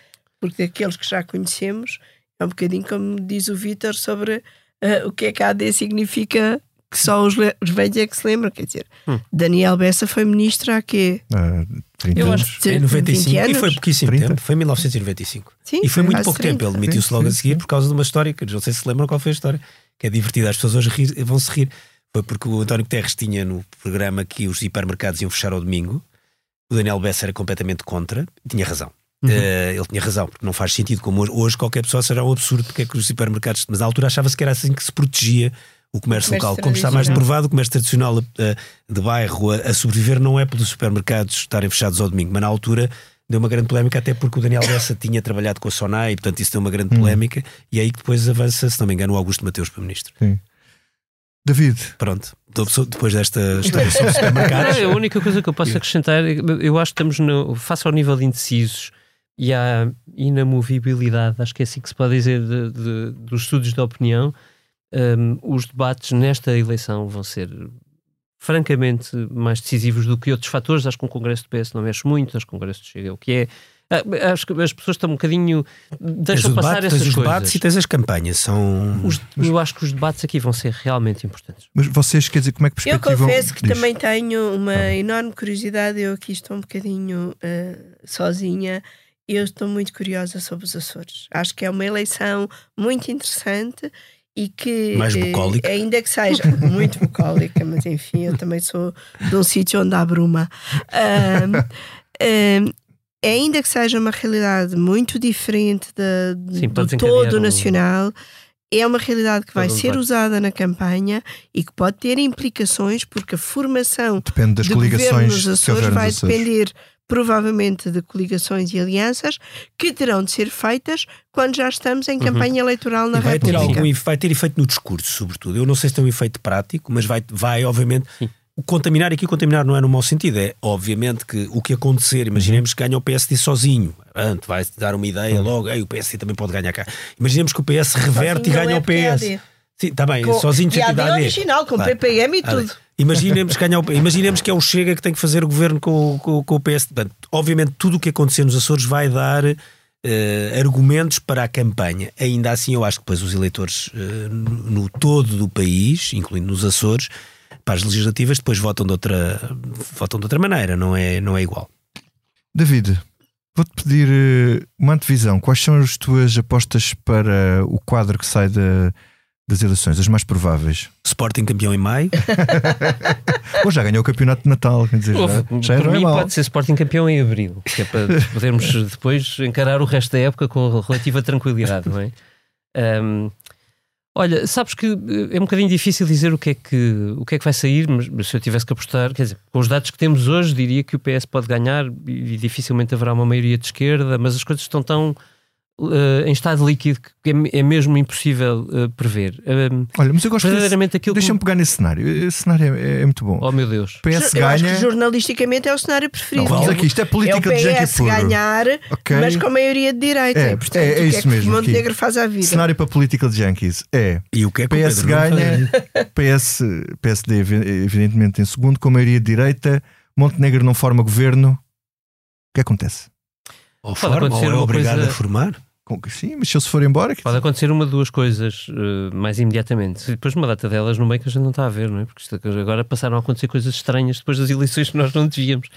porque aqueles que já conhecemos é um bocadinho como diz o Vítor sobre eh, o que é que a AD significa que só os, os velhos é que se lembram. Quer dizer,
Hum.
Daniel Bessa foi ministro há quê?
Ah, 30
Eu
anos.
acho-
Em
20
95, e
anos?
foi pouquíssimo
30.
tempo, foi em 1995.
Sim,
E foi muito pouco
30.
tempo, ele demitiu-se logo a seguir por causa de uma história que não sei se se lembram qual foi a história, que é divertida, as pessoas hoje rir- vão se rir. Foi porque o António Guterres tinha no programa que os hipermercados iam fechar ao domingo, o Daniel Bessa era completamente contra, e tinha razão.
Uhum.
Eh, ele tinha razão, porque não faz sentido, como hoje, hoje qualquer pessoa será um absurdo porque é que os hipermercados, mas na altura achava-se que era assim que se protegia o comércio,
O comércio
local. Como está mais provado, o comércio tradicional eh, de bairro a, a sobreviver não é pelos supermercados estarem fechados ao domingo, mas na altura deu uma grande polémica, até porque o Daniel Bessa [COUGHS] tinha trabalhado com a SONAI, e portanto isso deu uma grande polémica, e é aí que depois avança, se não me engano, o Augusto Mateus para ministro.
David,
Pronto, depois desta história sobre [LAUGHS] supermercados.
Não, a única coisa que eu posso acrescentar, é eu acho que estamos no, face ao nível de indecisos e à inamovibilidade, acho que é assim que se pode dizer, de- de- dos estudos de opinião, hum, os debates nesta eleição vão ser francamente mais decisivos do que outros fatores. Acho que um Congresso do PS não mexe muito, acho que o Congresso do Chega é o que é. Ah, Acho que as pessoas estão um bocadinho. Deixam
o
passar
debate,
essas
tens os
coisas.
debates e tens as campanhas. São.
Os- eu acho que os debates aqui vão ser realmente importantes.
mas vocês, quer dizer, como é que
Eu
perspectivam...
confesso que
Diz.
também tenho uma enorme curiosidade. Eu aqui estou um bocadinho eh, sozinha. Eu estou muito curiosa sobre os Açores. Acho que é uma eleição muito interessante e que,
Mais
eh,
bucólica.
ainda que seja [LAUGHS] muito bucólica, mas enfim, eu também sou de um sítio onde há bruma. Ahm, [LAUGHS] ahm, ainda que seja uma realidade muito diferente da,
Sim,
do todo
um-
nacional, é uma realidade que vai
Todo um
ser
debate.
usada na campanha e que pode ter implicações, porque a formação
Depende das
de governo
coligações
nos
que
Açores vai depender provavelmente de coligações e alianças que terão de ser feitas quando já estamos em campanha eleitoral na
E vai ter,
República.
algum, efe- vai ter efeito no discurso, sobretudo. Eu não sei se tem um efeito prático, mas vai, vai obviamente. O contaminar aqui, o contaminar não é no mau sentido, é obviamente que o que acontecer, imaginemos que ganha o PSD sozinho, Pronto, vai dar uma ideia logo, Ei, o PSD também pode ganhar cá. Imaginemos que o PS reverte e
Sozinho
ganha
não é
o PS. Sim, está bem,
Com-
sozinho
e AD. original, com
Claro.
PPM e tudo.
Imaginemos imaginemos que é o Chega que tem que fazer o governo com, o- com, com o PS. Portanto, obviamente, tudo o que acontecer nos Açores vai dar eh, argumentos para a campanha. Ainda assim, eu acho que depois os eleitores eh, no, todo do país, incluindo nos Açores, para as legislativas, depois votam de outra, votam de outra maneira, não é, não é igual.
David, vou-te pedir eh, uma antevisão. Quais são as tuas apostas para o quadro que sai da- das eleições, as mais prováveis?
Sporting campeão em maio, [LAUGHS]
Ou já ganhou o campeonato de Natal, quer dizer, já, já é
mim
mal.
pode ser Sporting campeão em Abril, que é para [LAUGHS] podermos depois encarar o resto da época com relativa tranquilidade, não é? Ahm, olha, sabes que eh, é um bocadinho difícil dizer o que é que, o que, é que vai sair, mas, mas se eu tivesse que apostar, quer dizer, com os dados que temos hoje, diria que o PS pode ganhar e, dificilmente haverá uma maioria de esquerda, mas as coisas estão tão eh, em estado líquido que é, é mesmo impossível eh, prever.
Olha, mas eu gosto desse,
aquilo que.
Deixa-me pegar nesse cenário. Esse cenário é, é muito bom.
Oh meu Deus.
PS
Eu acho
ganha.
que jornalisticamente é o cenário preferido.
Não, vamos
É
aqui, isto é política
é
de
PS
puro.
ganhar,
Ok.
mas com a maioria de direita.
É,
Portanto,
é- é
o que
isso
é que
mesmo,
Montenegro
aqui.
faz à vida?
Cenário para Political Junkies é
e o que é que
PS ganha, PS, PSD evi- evidentemente em segundo, com a maioria de direita, Montenegro não forma governo. O que acontece?
Ou, forma, ou é obrigado
coisa-
a formar?
Sim, mas se ele se for embora,
Pode acontecer uma de duas coisas eh, mais imediatamente. E depois uma data delas no meio que a gente não está a ver, não é? Porque agora passaram a acontecer coisas estranhas depois das eleições que nós não desvíamos.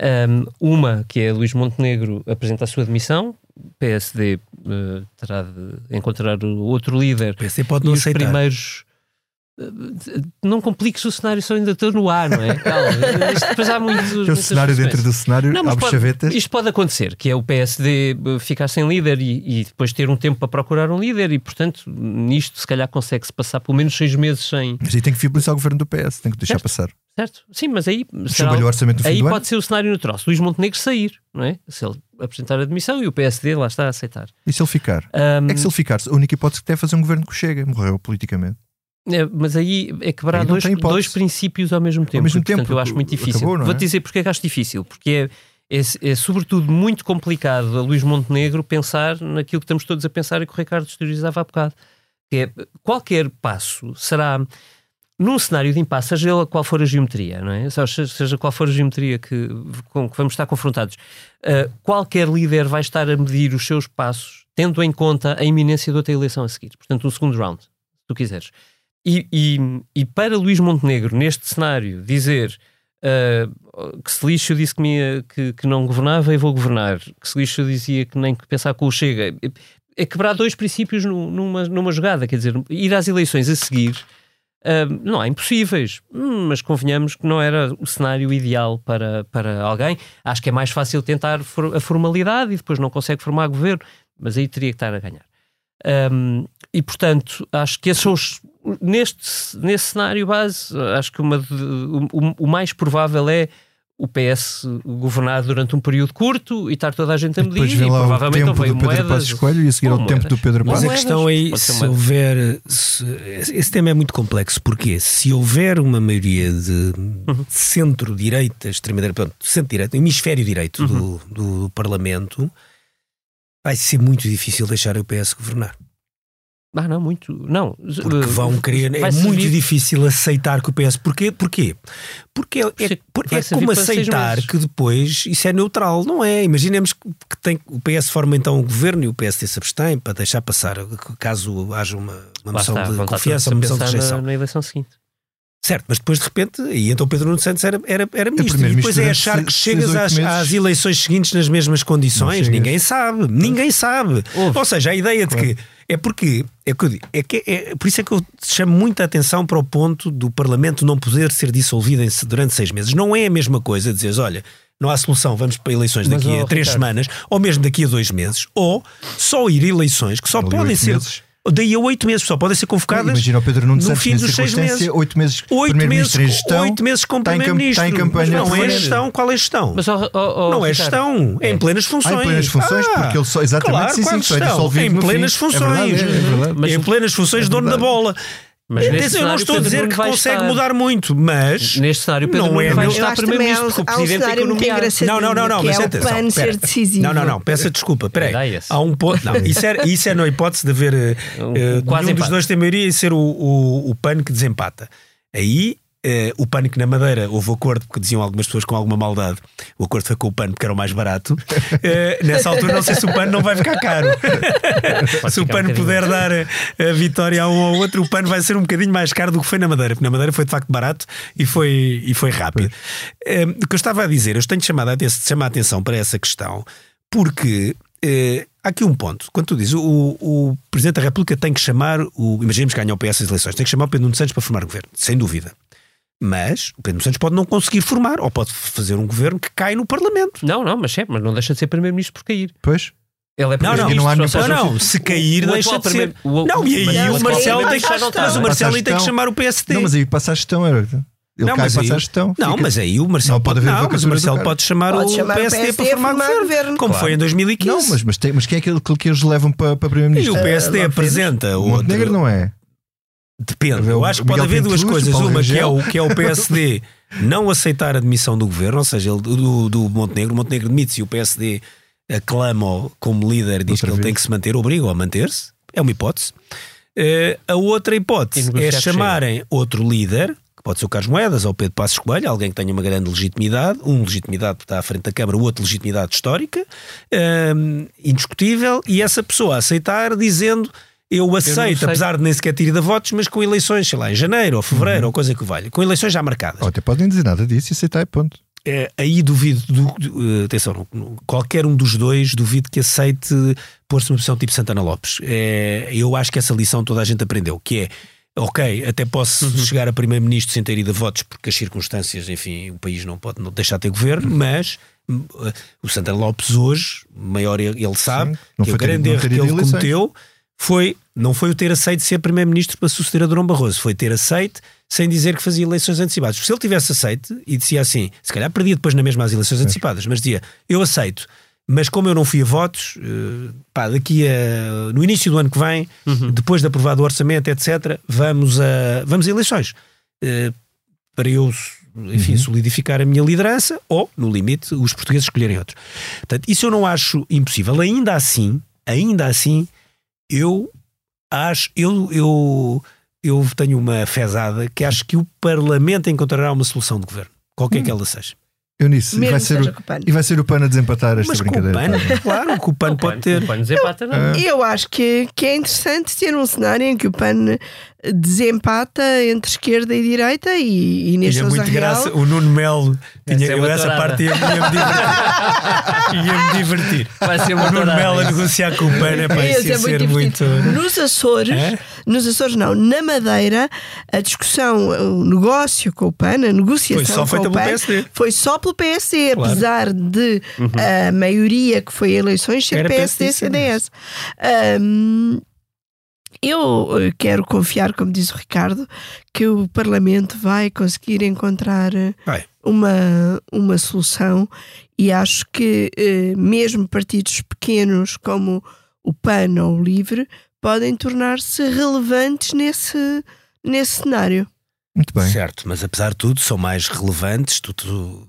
Ahm, uma, que é Luís Montenegro apresenta a sua demissão, PSD eh, terá de encontrar outro líder
O PSD pode
e
não
os
aceitar.
primeiros. Não compliques o cenário, só ainda estou no ar, não é? [LAUGHS] Calma, isto depois há muitos.
o cenário dentro do cenário,
Não,
abre
pode-
chavetas.
Isto pode acontecer, que é o PSD eh, ficar sem líder e, e depois ter um tempo para procurar um líder e, portanto, nisto se calhar consegue-se passar pelo menos seis meses sem...
Mas aí tem que viabilizar o governo do PS, tem que deixar
Certo.
passar.
Certo? Sim, mas aí... será-
o orçamento no
aí pode
ano.
ser o cenário natural. Se Luís Montenegro sair, não é? Se ele apresentar a demissão e o PSD lá está a aceitar.
E se ele ficar?
Ahm,
É que se ele ficar, a única hipótese que tem é fazer um governo que chega, morreu politicamente.
É, mas aí é quebrar dois, dois princípios ao mesmo tempo.
mesmo
e, portanto,
tempo,
eu acho muito difícil.
acabou, é?
Vou-te dizer porque é que acho difícil. Porque é, é, é sobretudo muito complicado a Luís Montenegro pensar naquilo que estamos todos a pensar e que o Ricardo exteriorizava há bocado. Que é, qualquer passo será num cenário de impasse, seja ele qual for a geometria, não é? Seja, seja qual for a geometria que, com que vamos estar confrontados, uh, qualquer líder vai estar a medir os seus passos tendo em conta a iminência de outra eleição a seguir. Portanto, no segundo round, se tu quiseres. E, e, e para Luís Montenegro, neste cenário, dizer uh, que se lixo disse que, me, que, que, não governava e vou governar, que se lixo dizia que nem que pensar com o Chega, é quebrar dois princípios numa, numa jogada, quer dizer, ir às eleições a seguir Uh, não há impossíveis, hum, mas convenhamos que não era o cenário ideal para, para alguém. Acho que é mais fácil tentar a formalidade e depois não consegue formar governo, mas aí teria que estar a ganhar. Um, e portanto, acho que esses são os, neste, nesse cenário base, acho que uma de, o, o mais provável é o PS governar durante um período curto e estar toda a gente a medir e,
e
provavelmente
o tempo do Pedro
moedas,
Passos Coelho e a seguir ao tempo do Pedro
Passos.
Mas
a questão aí, se houver se, esse tema é muito complexo, porque se houver uma maioria de uhum. centro-direita, extrema-direita, centro-direita, hemisfério direito uhum. do, do Parlamento, vai ser muito difícil deixar o PS governar.
Ah, não, muito. Não.
Porque vão querer. É muito difícil aceitar que o PS. Porquê? Porquê? Porque é, é, é como aceitar que depois isso é neutral, não é? Imaginemos que tem, o PS forma então um governo e o PSD se abstém para deixar passar, caso haja uma, uma moção está, de confiança, uma moção de rejeição.
Na, na eleição seguinte.
Certo, mas depois de repente, e então Pedro Nuno Santos era, era, era ministro. E depois é achar que chegas às, às, eleições seguintes nas mesmas condições. Ninguém sabe. Ninguém sabe. Ouve. Ou seja, a ideia de que. É porque. É, que, é, que é, por isso é que eu chamo muita atenção para o ponto do Parlamento não poder ser dissolvido em, durante seis meses. Não é a mesma coisa dizer, olha, não há solução, vamos para eleições daqui mas, a três Ricardo. semanas, ou mesmo daqui a dois meses, ou só ir a eleições que só podem ser. Meses daí a oito meses, só podem ser convocadas
Imagina o Pedro Nuno
no fim dos seis meses.
Oito meses,
oito
meses,
em gestão, oito meses com primeiro-ministro.
Está em campanha.
Mas não é gestão, qual é gestão?
Mas, oh, oh,
não é gestão, é em plenas funções. Ah,
em plenas funções, ah, porque ele só, exatamente,
claro,
sim, sim,
sim, em plenas funções. É verdade, é verdade. Mas, em plenas funções, é dono da bola. Mas Atenção, eu não estou a dizer que consegue estar... mudar muito, mas.
Neste cenário, Pedro não é vai estar primeiro-ministro, porque o presidente é economia.
Não, não, não, não,
mas
é atenção.
PAN ser decisivo.
Não, não, não, peça desculpa, peraí. Há um ponto. Não, [LAUGHS] isso é, isso é na hipótese de haver. Uh, Quase um dos dois tem maioria e ser o, o, o PAN que desempata. Aí Uh, o pânico na Madeira, houve acordo, porque diziam algumas pessoas com alguma maldade, o acordo foi com o pano porque era o mais barato. Uh, [LAUGHS] nessa altura, não sei se o pano não vai ficar caro. se o pano um puder dar a, a, vitória a um ou outro, o pano vai ser um bocadinho mais caro do que foi na Madeira, porque na Madeira foi de facto barato e foi, e foi rápido. Uh, o que eu estava a dizer, eu tenho chamado a, chamar a atenção para essa questão, porque. há aqui um ponto. Quando tu dizes o, o Presidente da República tem que chamar o. Imaginemos que ganha o PS as eleições, tem que chamar o Pedro Nuno Santos para formar governo, sem dúvida. Mas o Pedro Santos pode não conseguir formar, ou pode fazer um governo que cai no Parlamento.
Não, não, mas é, mas não deixa de ser Primeiro-Ministro por cair.
Pois.
Ele é
não, não,
não, há
não, não, se cair, o, deixa de ser. O, não, e aí o, Marcelo tem que, mas o Marcelo tem que chamar o PSD.
Não, mas aí passa a gestão, era. Ele não, cai mas aí, a gestão.
Não, fica... mas aí o Marcelo não, pode, pode não, mas o Marcelo pode chamar, pode o, chamar PSD o PSD para formar governo, governo como claro. foi em 2015.
Não, mas, mas, tem, mas quem é aquele que eles levam para, para primeiro-ministro?
E o PSD uh, apresenta
o Montenegro não é.
Depende. Eu acho que pode haver duas coisas. Uma que é, o, que é o PSD [LAUGHS] não aceitar a demissão do governo, ou seja, do, do Montenegro. O Montenegro demite-se e o PSD aclama-o como líder, diz outra que ele vez. tem que se manter, obriga-o a manter-se. É uma hipótese. Uh, a outra hipótese é chamarem chega. outro líder, que pode ser o Carlos Moedas ou o Pedro Passos Coelho, alguém que tenha uma grande legitimidade, um legitimidade porque está à frente da Câmara, o outro legitimidade histórica, uh, indiscutível, e essa pessoa aceitar dizendo eu aceito, eu apesar de nem sequer ter ido a votos, mas com eleições, sei lá, em janeiro ou fevereiro uhum. ou coisa que valha, com eleições já marcadas.
Ou até podem dizer nada disso e aceitar e ponto.
É, aí duvido, do, do, eh, atenção, qualquer um dos dois duvido que aceite pôr-se uma posição tipo Santana Lopes. É, eu acho que essa lição toda a gente aprendeu, que é ok, até posso uhum. chegar a primeiro-ministro sem ter ido a votos, porque as circunstâncias, enfim, o país não pode não deixar de ter governo, uhum. mas uh, o Santana Lopes hoje, maior ele sabe, Sim, que o grande erro que ele eleições. cometeu foi, não foi o ter aceito ser Primeiro-Ministro para suceder a Durão Barroso, foi ter aceito sem dizer que fazia eleições antecipadas. Se ele tivesse aceito e dizia assim, se calhar perdia depois na mesma as eleições antecipadas, mas dizia, eu aceito, mas como eu não fui a votos, eh, pá, daqui a, no início do ano que vem, uhum. depois de aprovado o orçamento, etc., vamos a, vamos a eleições. Uh, para eu, enfim, uhum. solidificar a minha liderança, ou, no limite, os portugueses escolherem outro. Portanto, isso eu não acho impossível. Ainda assim, ainda assim, eu acho, eu, eu eu tenho uma fezada que acho que o Parlamento encontrará uma solução de governo, qualquer que ela seja.
Eunice, e
Mesmo
vai, ser o, e vai ser o PAN a desempatar esta
Mas com o
brincadeira.
PAN, claro, que o PAN pode ter.
O PAN desempata, não.
Eu acho que, que é interessante ter um cenário em que o PAN desempata entre esquerda e direita e, e neste
Tinha
Sousa
muito
Real
graça. O Nuno Melo, tinha,
ser
eu essa
tourada.
parte ia- ia-me divertir. [LAUGHS] Ia-me divertir.
Vai ser
O
uma
Nuno
tourada,
Melo a negociar com o PAN é para isso ia
ser
ser muito.
divertido. Nos Açores,
É?
nos Açores não, na Madeira, a discussão, o negócio com o PAN, a negociação
Foi só
com
feita
o
pelo
PAN,
PSD.
foi só pelo PSD,
Claro. Uhum.
apesar de a maioria que foi eleições ser
Era
PSD e
PSD,
CDS. Ahm, eu eh, quero confiar, como diz o Ricardo, que o Parlamento vai conseguir encontrar eh,
Vai.
uma, uma solução e acho que eh, mesmo partidos pequenos como o PAN ou o LIVRE podem tornar-se relevantes nesse, nesse cenário.
Muito bem.
Certo, mas apesar de tudo, são mais relevantes. Tu, tu-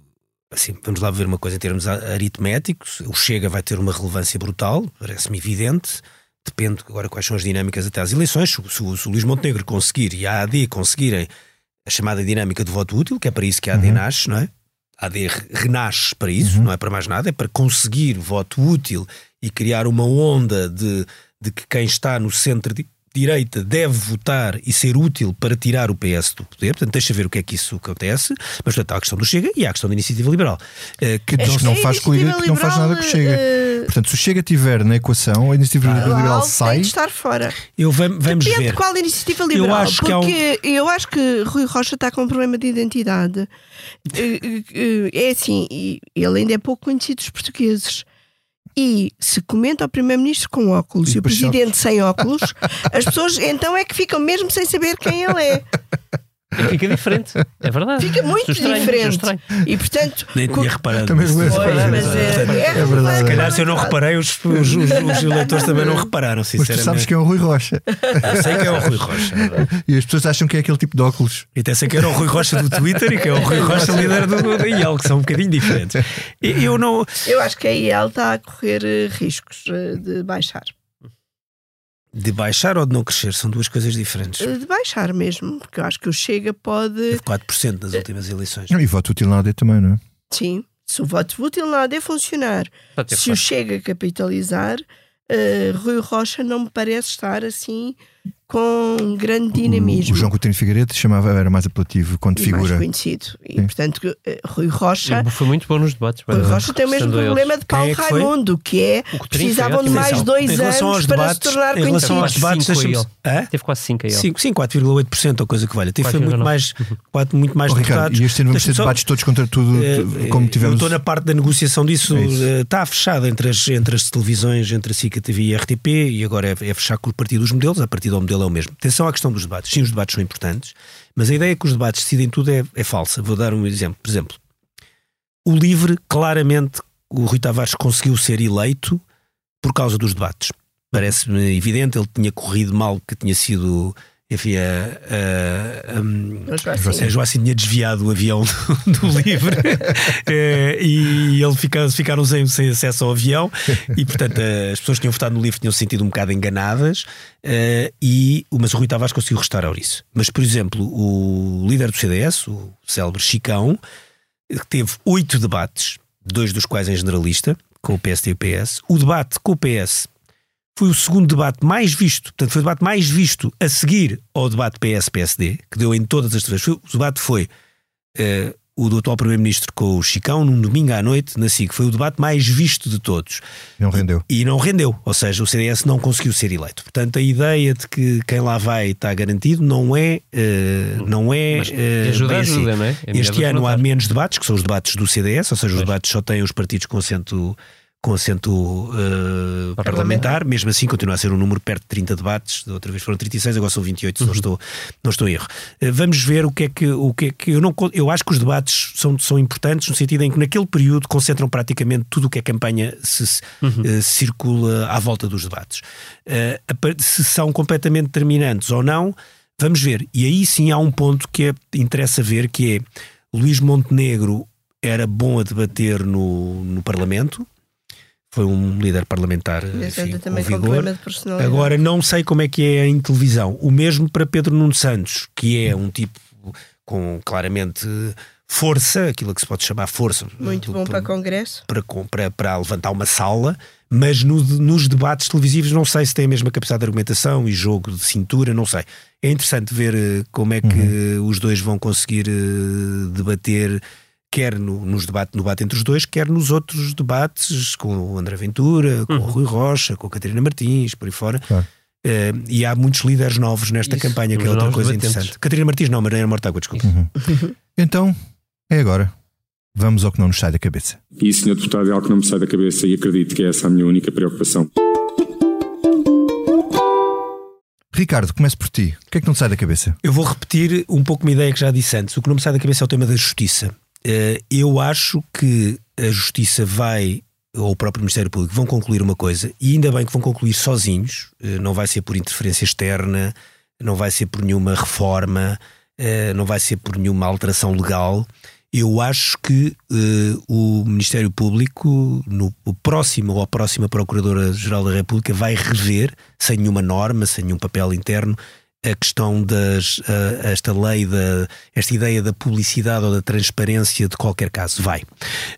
assim, vamos lá ver uma coisa em termos aritméticos. O Chega vai ter uma relevância brutal, parece-me evidente. Depende agora quais são as dinâmicas até às eleições. Se, o- se se o Luís Montenegro conseguir e a AD conseguirem a chamada dinâmica de voto útil, que é para isso que a AD nasce, não é? A AD re- renasce para isso, não é para mais nada, é para conseguir voto útil e criar uma onda de, de que quem está no centro de direita deve votar e ser útil para tirar o PS do poder. Portanto, deixa ver o que é que isso acontece. Mas, portanto, há a questão do Chega e há a questão da iniciativa liberal. eh, que não-
que não faz que não faz nada com o Chega.
eh,
Portanto, se o Chega estiver na equação, a iniciativa liberal
Liberal tem
sai.
de estar fora.
eu vam- vamos
Depende
ver.
de qual iniciativa liberal.
acho que há um-
porque eu acho que Rui Rocha está com um problema de identidade. Eh, É assim, e ele ainda é pouco conhecido dos portugueses. E se comenta o Primeiro-Ministro com óculos
E
e, o Presidente sem óculos, as pessoas então é que ficam mesmo sem saber quem ele é. [LAUGHS]
Fica diferente. É verdade.
Fica muito
estranho, estou
diferente. E portanto.
Nem tinha reparado.
Também não é
mas é, é,
verdade.
Se calhar se eu não
é
reparei, os, os, os- [LAUGHS] os eleitores também não repararam,
Mas tu
sinceramente.
sabes que é o Rui Rocha.
Eu sei que é o Rui Rocha.
E as pessoas acham que é aquele tipo de óculos.
E até sei que era o Rui Rocha do Twitter e que é o Rui Rocha [LAUGHS] líder do da IEL, que são um bocadinho diferentes. E Eu não.
Eu acho que a IEL está a correr eh, riscos eh, de baixar.
De baixar ou de não crescer são duas coisas diferentes.
De baixar mesmo, porque eu acho que o Chega pode.
Teve 4% nas últimas eleições.
E voto útil na AD também, não é?
Sim, se o voto útil na AD funcionar, se o
força.
Chega capitalizar, eh, Rui Rocha não me parece estar assim com grande dinamismo.
o João Coutinho Figueiredo chamava, era mais apelativo quando
e mais
figura.
conhecido. E,
Sim.
portanto, eh, Rui Rocha.
Foi muito bom nos debates.
Rui Rocha tem o mesmo
Estando a eles.
problema de Paulo
é?
Raimundo, que é
Coutinho
precisavam de mais dois anos para
debates,
se tornar
em relação
conhecido.
aos debates?
Teve quase 5 a ele.
5, sim, 4,8% ou coisa que valha. Teve, foi muito
4,9.
mais, quatro, muito mais
Oh, Ricardo,
deputados.
e este ano vamos ter debates todos contra tudo,
Eh,
como
Eu
tivemos.
estou na parte da negociação disso.
É
eh, Está fechado entre as, entre as televisões, entre a SICA TV e a RTP, e agora é, é fechar com o partido dos modelos. A partir do modelo é o mesmo. Atenção à questão dos debates. Sim, os debates são importantes, mas a ideia que os debates decidem tudo é, é falsa. Vou dar um exemplo. Por exemplo, o LIVRE, claramente, o Rui Tavares conseguiu ser eleito por causa dos debates. Parece-me evidente, ele tinha corrido mal, que tinha sido. Enfim, a, a-
assim.
a Joacim tinha desviado o avião [LAUGHS] do, do livre [LAUGHS] eh, e ele fica, ficaram sem, sem acesso ao avião e portanto eh, as pessoas que tinham votado no livro tinham se sentido um bocado enganadas eh, e, mas o Rui Tavares conseguiu restaurar isso. Mas, por exemplo, o líder do CDS, o célebre Chicão, teve oito debates, dois dos quais em generalista, com o PSD e o PS. O debate com o PS foi o segundo debate mais visto, portanto, foi o debate mais visto a seguir ao debate PS-PSD, que deu em todas as. Foi- O debate foi eh, o do atual Primeiro-Ministro com o Chicão, num domingo à noite, na SIC. Foi o debate mais visto de todos.
Não rendeu.
E não rendeu, ou seja, o CDS não conseguiu ser eleito. Portanto, a ideia de que quem lá vai está garantido não é, eh, não é
Mas
eh,
ajuda,
assim.
ajuda, não é? É
Este ano há menos debates, que são os debates do CDS, ou seja, os
Pois.
debates só têm os partidos com assento, com assento eh,
Parlamentar.
Mesmo assim, continua a ser um número perto de 30 debates. Da outra vez foram 36, agora são 28, se não, estou, não estou em erro. Eh, vamos ver o que é que. O que, é que eu, não, eu acho que os debates são, são importantes no sentido em que, naquele período, concentram praticamente tudo o que a campanha se, se, eh, circula à volta dos debates. Eh, se são completamente determinantes ou não, vamos ver. E aí sim há um ponto que é, interessa ver, que é Luís Montenegro era bom a debater no, no Parlamento, foi um líder parlamentar
Enfim,
com vigor.
personalidade.
Agora não sei como é que é em televisão. O mesmo para Pedro Nuno Santos, que é um tipo com claramente força, aquilo que se pode chamar força.
Muito
do-
bom para congresso.
para, para, para levantar uma sala, mas no- nos debates televisivos não sei se tem a mesma capacidade de argumentação e jogo de cintura, não sei. É interessante ver eh, como é que os dois vão conseguir eh, debater, quer no, nos debate, no debate entre os dois, quer nos outros debates com o André Ventura, com o Rui Rocha, com a Catarina Martins, por aí fora.
Claro.
Eh, e há muitos líderes novos nesta
Isso,
campanha, que é outra coisa
debatentes.
interessante. Catarina Martins, não, Mariana Mortágua, desculpa. [LAUGHS]
Então, é agora. Vamos ao que não nos sai da cabeça.
E, Sr. Deputado, é algo que não me sai da cabeça e acredito que é essa a minha única preocupação.
Ricardo, comece por ti. O que é que não te sai da cabeça?
Eu vou repetir um pouco uma ideia que já disse antes. O que não me sai da cabeça é o tema da justiça. Eh, Eu acho que a justiça vai, ou o próprio Ministério Público, vão concluir uma coisa, e ainda bem que vão concluir sozinhos, eh, não vai ser por interferência externa, não vai ser por nenhuma reforma, eh, não vai ser por nenhuma alteração legal. Eu acho que o Ministério Público, no o próximo ou a próxima Procuradora-Geral da República, vai rever, sem nenhuma norma, sem nenhum papel interno, a questão das esta lei da esta ideia da publicidade ou da transparência de qualquer caso. Vai.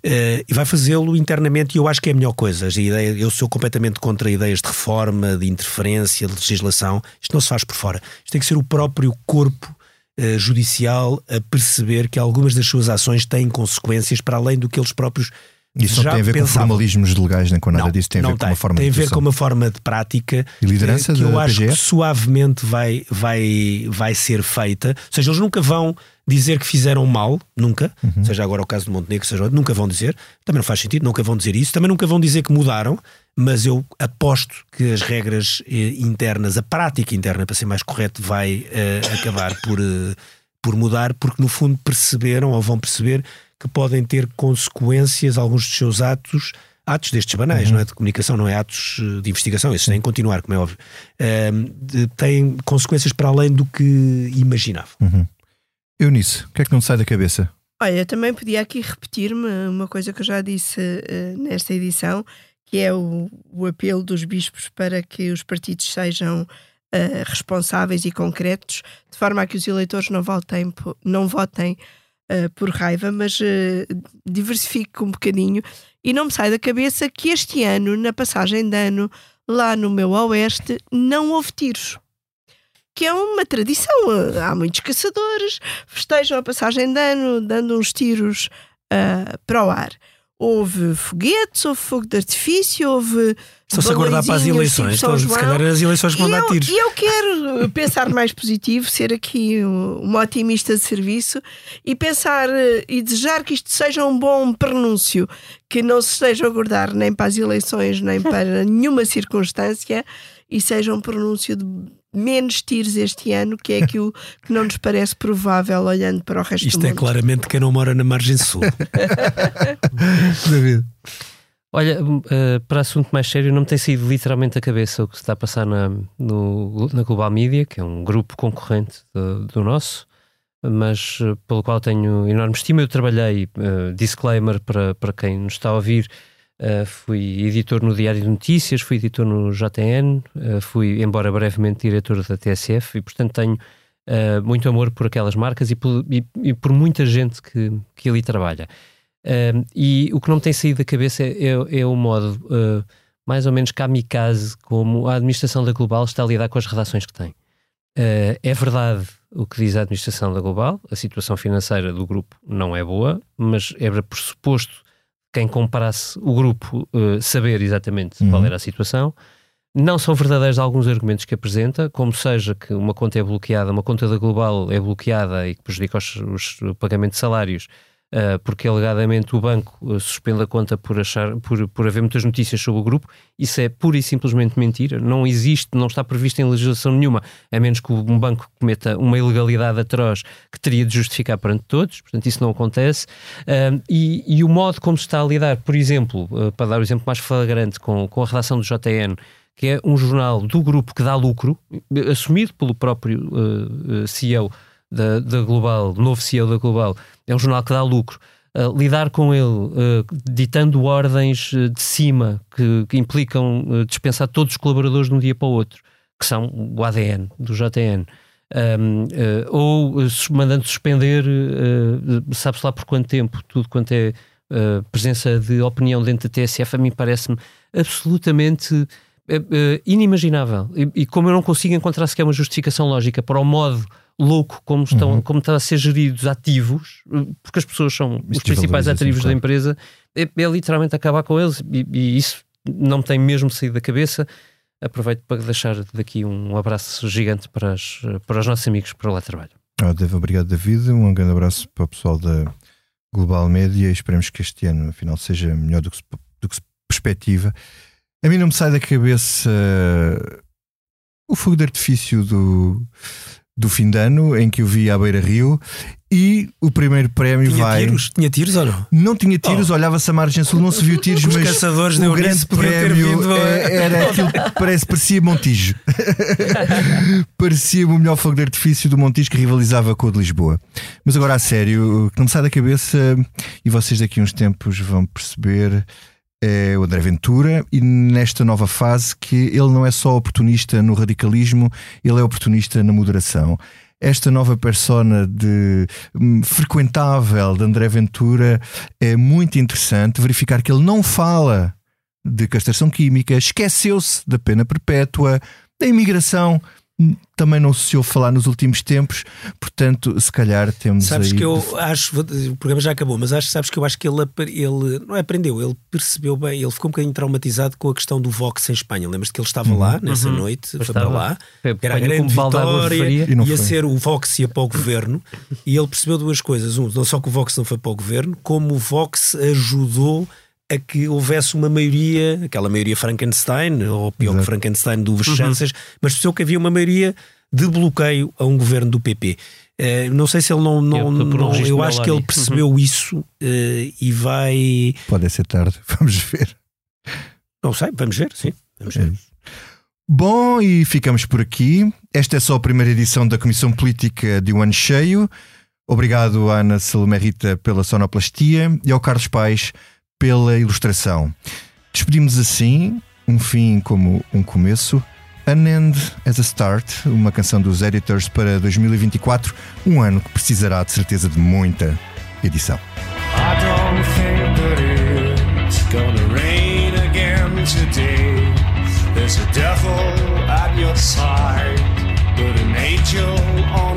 Eh, e vai fazê-lo internamente e eu acho que é a melhor coisa. A ideia eu sou completamente contra ideias de reforma de interferência de legislação. Isto não se faz por fora. Isto tem que ser o próprio corpo eh, judicial a perceber que algumas das suas ações têm consequências para além do que eles próprios
Isso não tem a ver com formalismos legais nem com nada disso, tem a
não
ver com uma forma
tem
de
a ver com uma forma de prática
E liderança
que eu acho que suavemente vai, vai, vai ser feita. Ou seja, eles nunca vão dizer que fizeram mal, nunca,
Uhum.
seja agora o caso do Montenegro, seja outro, nunca vão dizer, também não faz sentido, nunca vão dizer isso, também nunca vão dizer que mudaram, mas eu aposto que as regras eh, internas, a prática interna, para ser mais correto, vai eh, acabar por, eh, por mudar, porque no fundo perceberam ou vão perceber que podem ter consequências alguns dos seus atos, atos destes banais, não é de comunicação, não é atos eh, de investigação, esses têm que continuar, como é óbvio, de- têm consequências para além do que imaginavam.
Eunice, o que é que não sai da cabeça?
Olha, também podia aqui repetir-me uma coisa que eu já disse eh, nesta edição, que é o, o apelo dos bispos para que os partidos sejam eh, responsáveis e concretos, de forma a que os eleitores não votem, não votem eh, por raiva, mas eh, diversifique um bocadinho. E não me sai da cabeça que este ano, na passagem de ano, lá no meu oeste, não houve tiros. Que é uma tradição. eh, Há muitos caçadores, festejam a passagem de ano dando uns tiros ah, para o ar. Houve foguetes, houve fogo de artifício, houve.
Estão-se a guardar para as eleições, estão, se calhar as eleições que vão dar tiros.
e eu quero pensar mais positivo, ser aqui um- uma otimista de serviço e pensar eh, e desejar que isto seja um bom prenúncio, que não se esteja a guardar nem para as eleições, nem [LAUGHS] para nenhuma circunstância e seja um pronúncio de menos tiros este ano, que é aquilo que não nos parece provável olhando para o resto
Isto
do
é
mundo.
claramente quem não mora na margem sul. [LAUGHS]
David.
Olha, eh, para assunto mais sério, não me tem saído literalmente a cabeça o que se está a passar na, no- na Global Media, que é um grupo concorrente do, do nosso, mas eh, pelo qual tenho enorme estima. Eu trabalhei, eh, disclaimer para, para quem nos está a ouvir, fui editor no Diário de Notícias, fui editor no eh, fui, embora brevemente, diretor da TSF e, portanto, tenho muito amor por aquelas marcas e por, e- e por muita gente que, que ali trabalha. Um, e o que não me tem saído da cabeça é, é, é o modo uh, mais ou menos kamikaze como a administração da Global está a lidar com as redações que tem. Uh, é verdade o que diz a administração da Global, a situação financeira do grupo não é boa, mas era por suposto quem comparasse o grupo uh, saber exatamente
Uhum.
qual era a situação. Não são verdadeiros alguns argumentos que apresenta, como seja que uma conta é bloqueada, uma conta da Global é bloqueada e que prejudica os, os- o pagamento de salários, porque alegadamente o banco uh, suspende a conta por, achar, por, por haver muitas notícias sobre o grupo. Isso é pura e simplesmente mentira. Não existe, não está previsto em legislação nenhuma, a menos que um banco cometa uma ilegalidade atroz que teria de justificar perante todos. Portanto, isso não acontece. Uh, e, e o modo como se está a lidar, por exemplo, para dar o exemplo mais flagrante com, com a redação do JN, que é um jornal do grupo que dá lucro, assumido pelo próprio uh, CEO da, da Global, novo CEO da Global, é um jornal que dá lucro. Uh, lidar com ele uh, ditando ordens uh, de cima que, que implicam dispensar todos os colaboradores de um dia para o outro, que são o ADN do JN, um, ou mandando suspender, sabe-se lá por quanto tempo, tudo quanto é presença de opinião dentro da TSF, a mim parece-me absolutamente inimaginável. E, e, como eu não consigo encontrar sequer uma justificação lógica para o modo louco como estão uhum. como está a ser geridos ativos, porque as pessoas são os principais ativos claro. da empresa, é, é, literalmente acabar com eles e, e, isso não me tem mesmo saído da cabeça. Aproveito para deixar daqui um abraço gigante para, as, para os nossos amigos para lá trabalho.
Oh, obrigado, David. Um grande abraço para o pessoal da Global Média e esperemos que este ano, afinal, seja melhor do que, do que se perspectiva. A mim não me sai da cabeça uh, o fogo de artifício do, do fim de ano em que eu vi à Beira Rio e o primeiro prémio
tinha
vai.
Tiros? Tinha tiros ou não?
Não tinha tiros, oh. olhava-se a margem sul, não se viu tiros,
Os
mas
caçadores
o grande prémio é, era aquilo que parece, parecia Montijo. [LAUGHS] parecia o melhor fogo de artifício do Montijo que rivalizava com o de Lisboa. Mas agora a sério, que não me sai da cabeça, e vocês daqui a uns tempos vão perceber é o André Ventura e nesta nova fase que ele não é só oportunista no radicalismo, ele é oportunista na moderação. Esta nova persona de um, frequentável de André Ventura é muito interessante verificar que ele não fala de castração química, esqueceu-se da pena perpétua, da imigração, também não se ouve falar nos últimos tempos, portanto, se calhar temos
sabes
aí...
que eu acho, o programa já acabou, mas acho, sabes que eu acho que ele, ele não é aprendeu, ele percebeu bem, ele ficou um bocadinho traumatizado com a questão do Vox em Espanha. Lembras-te que ele estava uhum. lá nessa uhum. noite, foi para lá, foi, era a grande vitória, ia ser o Vox ia para o governo, e ele percebeu duas coisas. Um, não só que o Vox não foi para o governo, como o Vox ajudou a que houvesse uma maioria, aquela maioria Frankenstein, ou pior Exato. que Frankenstein do chances, uhum. mas percebeu que havia uma maioria de bloqueio a um governo do PP. Uh, eh, não sei se ele não. não, eu, não, eu acho que ele percebeu uhum. isso uh, e vai.
Pode ser tarde, [LAUGHS] vamos ver.
Não sei, vamos ver, sim. Vamos ver. É
Bom, e ficamos por aqui. Esta é só a primeira edição da Comissão Política de um ano cheio. Obrigado Ana Salomé Rita pela sonoplastia e ao Carlos Paes pela ilustração. Despedimos assim, um fim como um começo. An End as a Start, uma canção dos Editors para 2024, um ano que precisará de certeza de muita edição. There's a devil at your side, but an angel on